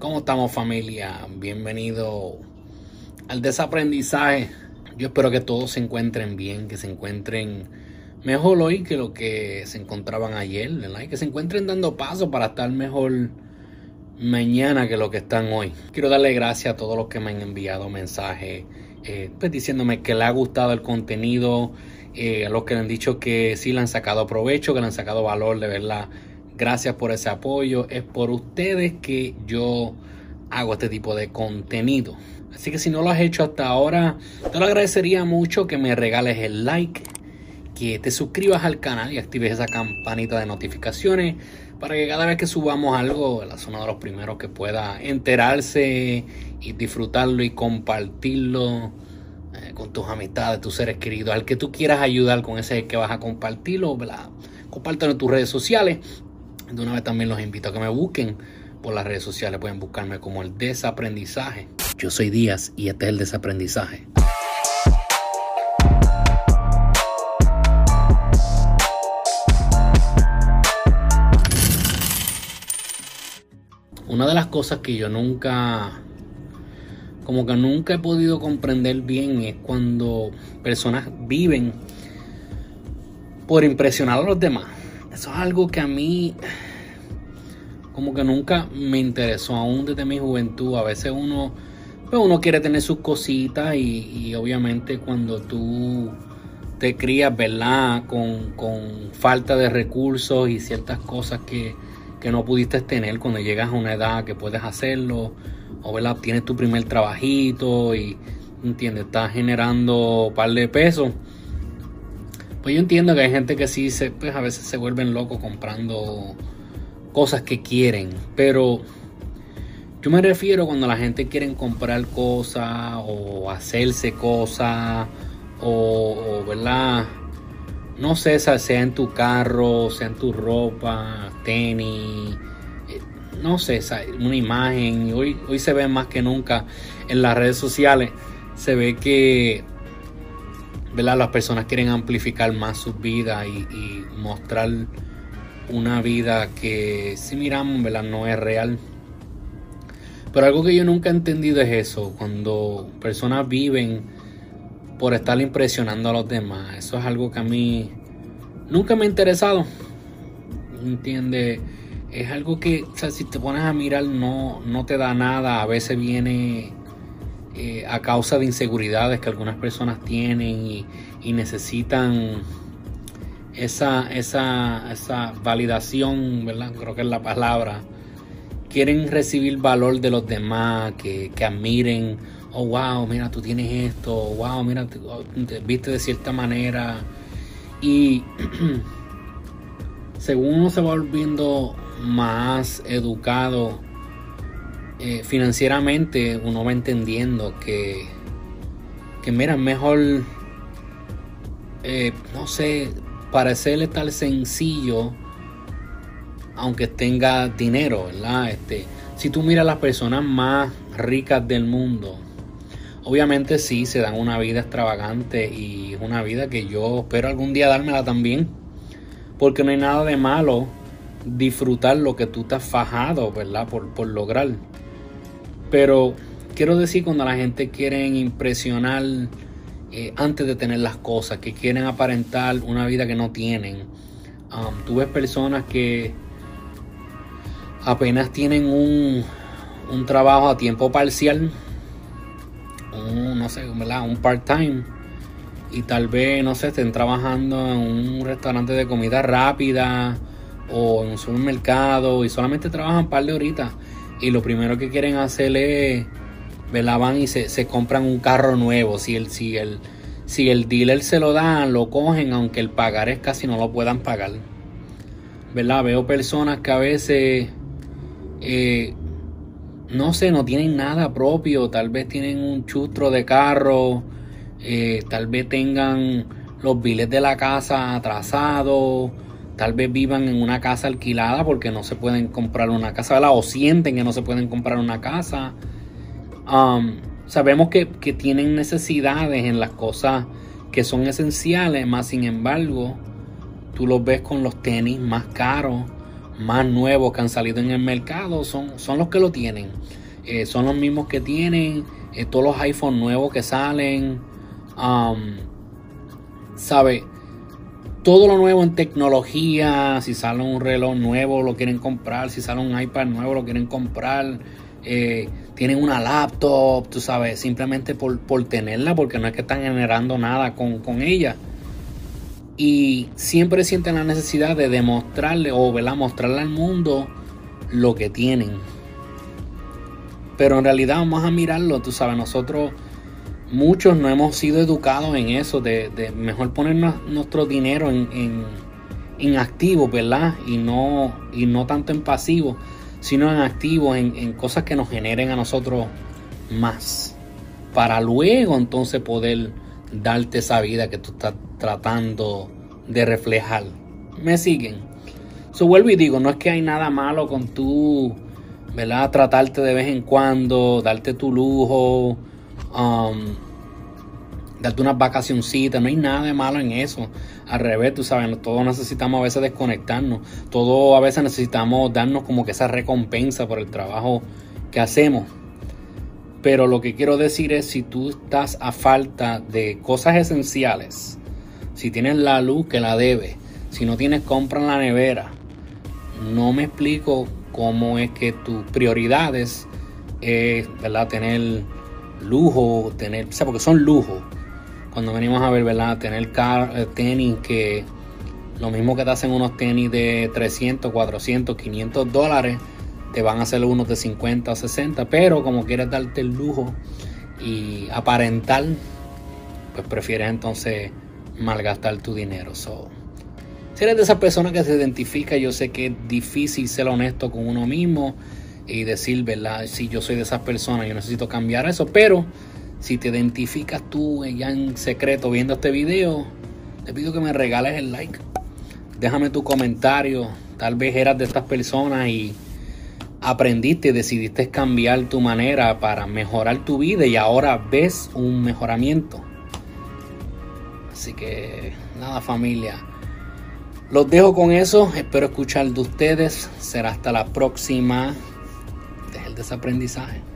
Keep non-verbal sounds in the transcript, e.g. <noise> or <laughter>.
¿Cómo estamos familia? Bienvenido al desaprendizaje. Yo espero que todos se encuentren bien, que se encuentren mejor hoy que lo que se encontraban ayer, ¿verdad? Y que se encuentren dando paso para estar mejor mañana que lo que están hoy. Quiero darle gracias a todos los que me han enviado mensajes eh, pues diciéndome que le ha gustado el contenido, eh, a los que le han dicho que sí le han sacado provecho, que le han sacado valor, de verdad. Gracias por ese apoyo. Es por ustedes que yo hago este tipo de contenido. Así que si no lo has hecho hasta ahora, te lo agradecería mucho que me regales el like, que te suscribas al canal y actives esa campanita de notificaciones para que cada vez que subamos algo, la zona de los primeros que pueda enterarse y disfrutarlo y compartirlo eh, con tus amistades, tus seres queridos, al que tú quieras ayudar con ese que vas a compartirlo, compártelo en tus redes sociales. De una vez también los invito a que me busquen por las redes sociales, pueden buscarme como el desaprendizaje. Yo soy Díaz y este es el desaprendizaje. Una de las cosas que yo nunca, como que nunca he podido comprender bien es cuando personas viven por impresionar a los demás. Eso es algo que a mí como que nunca me interesó, aún desde mi juventud. A veces uno, pues uno quiere tener sus cositas y, obviamente cuando tú te crías, ¿verdad? Con, con falta de recursos y ciertas cosas que que no pudiste tener cuando llegas a una edad que puedes hacerlo, o ¿verdad? tienes tu primer trabajito y entiendes, estás generando un par de pesos. Pues yo entiendo que hay gente que sí se, pues a veces se vuelven locos comprando cosas que quieren, pero yo me refiero cuando la gente quiere comprar cosas o hacerse cosas o, ¿verdad? no sé, sea en tu carro, sea en tu ropa, tenis, eh, no sé, una imagen. Hoy, hoy se ve más que nunca en las redes sociales, se ve que ¿verdad? las personas quieren amplificar más sus vidas y, mostrar una vida que si miramos no es real. Pero algo que yo nunca he entendido es eso, cuando personas viven por estar impresionando a los demás. Eso es algo que a mí nunca me ha interesado. ¿Entiendes? Es algo que, si te pones a mirar, no, no te da nada. A veces viene eh, a causa de inseguridades que algunas personas tienen y, necesitan esa, esa, esa validación, ¿verdad? Creo que es la palabra. Quieren recibir valor de los demás, que, que admiren oh wow, mira, tú tienes esto, wow, mira, te, viste de cierta manera. Y <clears throat> según uno se va volviendo más educado eh, financieramente, uno va entendiendo que, que mira, mejor, eh, no sé, parecerle tal sencillo, aunque tenga dinero, ¿verdad? Este, si tú miras a las personas más ricas del mundo, Obviamente sí, se dan una vida extravagante y una vida que yo espero algún día dármela también. Porque no hay nada de malo disfrutar lo que tú te has fajado, ¿verdad? Por, lograr. Pero quiero decir cuando la gente quiere impresionar eh, antes de tener las cosas, que quieren aparentar una vida que no tienen. Um, tú ves personas que apenas tienen un, un trabajo a tiempo parcial un, no sé, un part-time y tal vez, no sé, estén trabajando en un restaurante de comida rápida o en un supermercado y solamente trabajan un par de horitas y lo primero que quieren hacer es, ¿verdad? Van y se, compran un carro nuevo. Si el, si, el, si el dealer se lo da, lo cogen, aunque el pagar es casi no lo puedan pagar. ¿Verdad? Veo personas que a veces eh, no sé, no tienen nada propio, tal vez tienen un chustro de carro, eh, tal vez tengan los biles de la casa atrasados, tal vez vivan en una casa alquilada porque no se pueden comprar una casa, o sienten que no se pueden comprar una casa. Um, sabemos que, tienen necesidades en las cosas que son esenciales, más sin embargo, tú los ves con los tenis más caros, más nuevos que han salido en el mercado son, son los que lo tienen. Eh, son los mismos que tienen eh, todos los iPhones nuevos que salen. Um, ¿Sabe? Todo lo nuevo en tecnología. Si sale un reloj nuevo, lo quieren comprar. Si sale un iPad nuevo, lo quieren comprar. Eh, tienen una laptop, tú sabes, simplemente por, tenerla, porque no es que están generando nada con, con ella y siempre sienten la necesidad de demostrarle o mostrarle al mundo lo que tienen. Pero en realidad vamos a mirarlo, tú sabes, nosotros muchos no hemos sido educados en eso, de, mejor poner nuestro dinero en, en, activo, ¿verdad? Y no, y no tanto en pasivo, sino en activo, en, en cosas que nos generen a nosotros más. Para luego entonces poder darte esa vida que tú estás tratando de reflejar. ¿Me siguen? So, vuelvo y digo, no es que hay nada malo con tú, ¿verdad? Tratarte de vez en cuando, darte tu lujo, um, darte unas vacacioncitas, no hay nada de malo en eso. Al revés, tú sabes, todos necesitamos a veces desconectarnos, todos a veces necesitamos darnos como que esa recompensa por el trabajo que hacemos. Pero lo que quiero decir es, si tú estás a falta de cosas esenciales, si tienes la luz que la debe, si no tienes compra en la nevera, no me explico cómo es que tus prioridades es, ¿verdad? Tener lujo, tener, o sea, porque son lujos. Cuando venimos a ver, ¿verdad? Tener car, eh, tenis que lo mismo que te hacen unos tenis de 300, 400, 500 dólares, te van a hacer unos de 50 o 60, pero como quieres darte el lujo y aparentar, pues prefieres entonces malgastar tu dinero. So, si eres de esa persona que se identifica, yo sé que es difícil ser honesto con uno mismo y decir, ¿verdad? Si yo soy de esas personas, yo necesito cambiar eso. Pero si te identificas tú ya en secreto viendo este video, te pido que me regales el like. Déjame tu comentario. Tal vez eras de estas personas y aprendiste, decidiste cambiar tu manera para mejorar tu vida y ahora ves un mejoramiento. Así que nada familia. Los dejo con eso. Espero escuchar de ustedes. Será hasta la próxima. Deje el desaprendizaje.